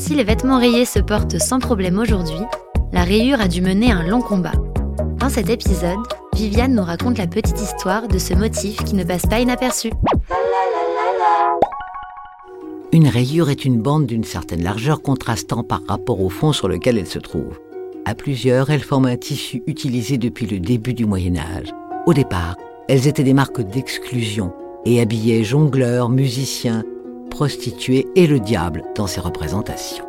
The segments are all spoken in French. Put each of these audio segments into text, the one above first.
Si les vêtements rayés se portent sans problème aujourd'hui, la rayure a dû mener un long combat. Dans cet épisode, Viviane nous raconte la petite histoire de ce motif qui ne passe pas inaperçu. Une rayure est une bande d'une certaine largeur contrastant par rapport au fond sur lequel elle se trouve. À plusieurs, elles forment un tissu utilisé depuis le début du Moyen Âge. Au départ, elles étaient des marques d'exclusion et habillaient jongleurs, musiciens, prostituées et le diable dans ses représentations.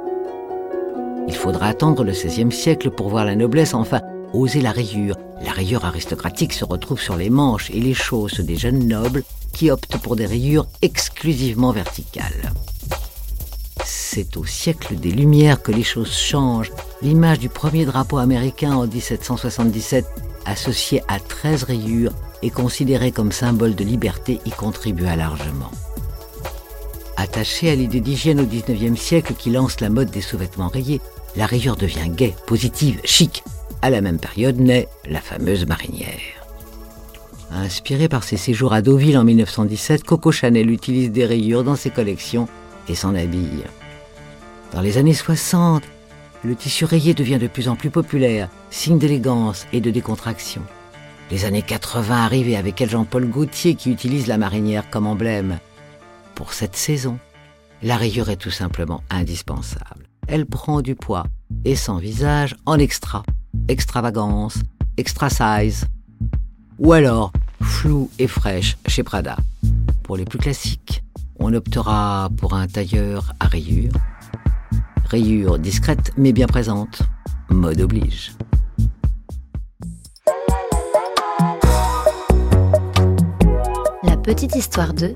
Il faudra attendre le XVIe siècle pour voir la noblesse enfin oser la rayure. La rayure aristocratique se retrouve sur les manches et les chausses des jeunes nobles qui optent pour des rayures exclusivement verticales. C'est au siècle des Lumières que les choses changent. L'image du premier drapeau américain en 1777, associé à 13 rayures, est considérée comme symbole de liberté y contribua largement. Attachée à l'idée d'hygiène au XIXe siècle qui lance la mode des sous-vêtements rayés, la rayure devient gaie, positive, chic. À la même période naît la fameuse marinière. Inspirée par ses séjours à Deauville en 1917, Coco Chanel utilise des rayures dans ses collections et s'en habille. Dans les années 60, le tissu rayé devient de plus en plus populaire, signe d'élégance et de décontraction. Les années 80 arrivent avec elles Jean-Paul Gaultier qui utilise la marinière comme emblème. Pour cette saison, la rayure est tout simplement indispensable. Elle prend du poids et s'envisage en extra, extravagance, extra size. Ou alors, flou et fraîche chez Prada. Pour les plus classiques, on optera pour un tailleur à rayures. Rayures discrètes mais bien présentes. Mode oblige. La Petite Histoire 2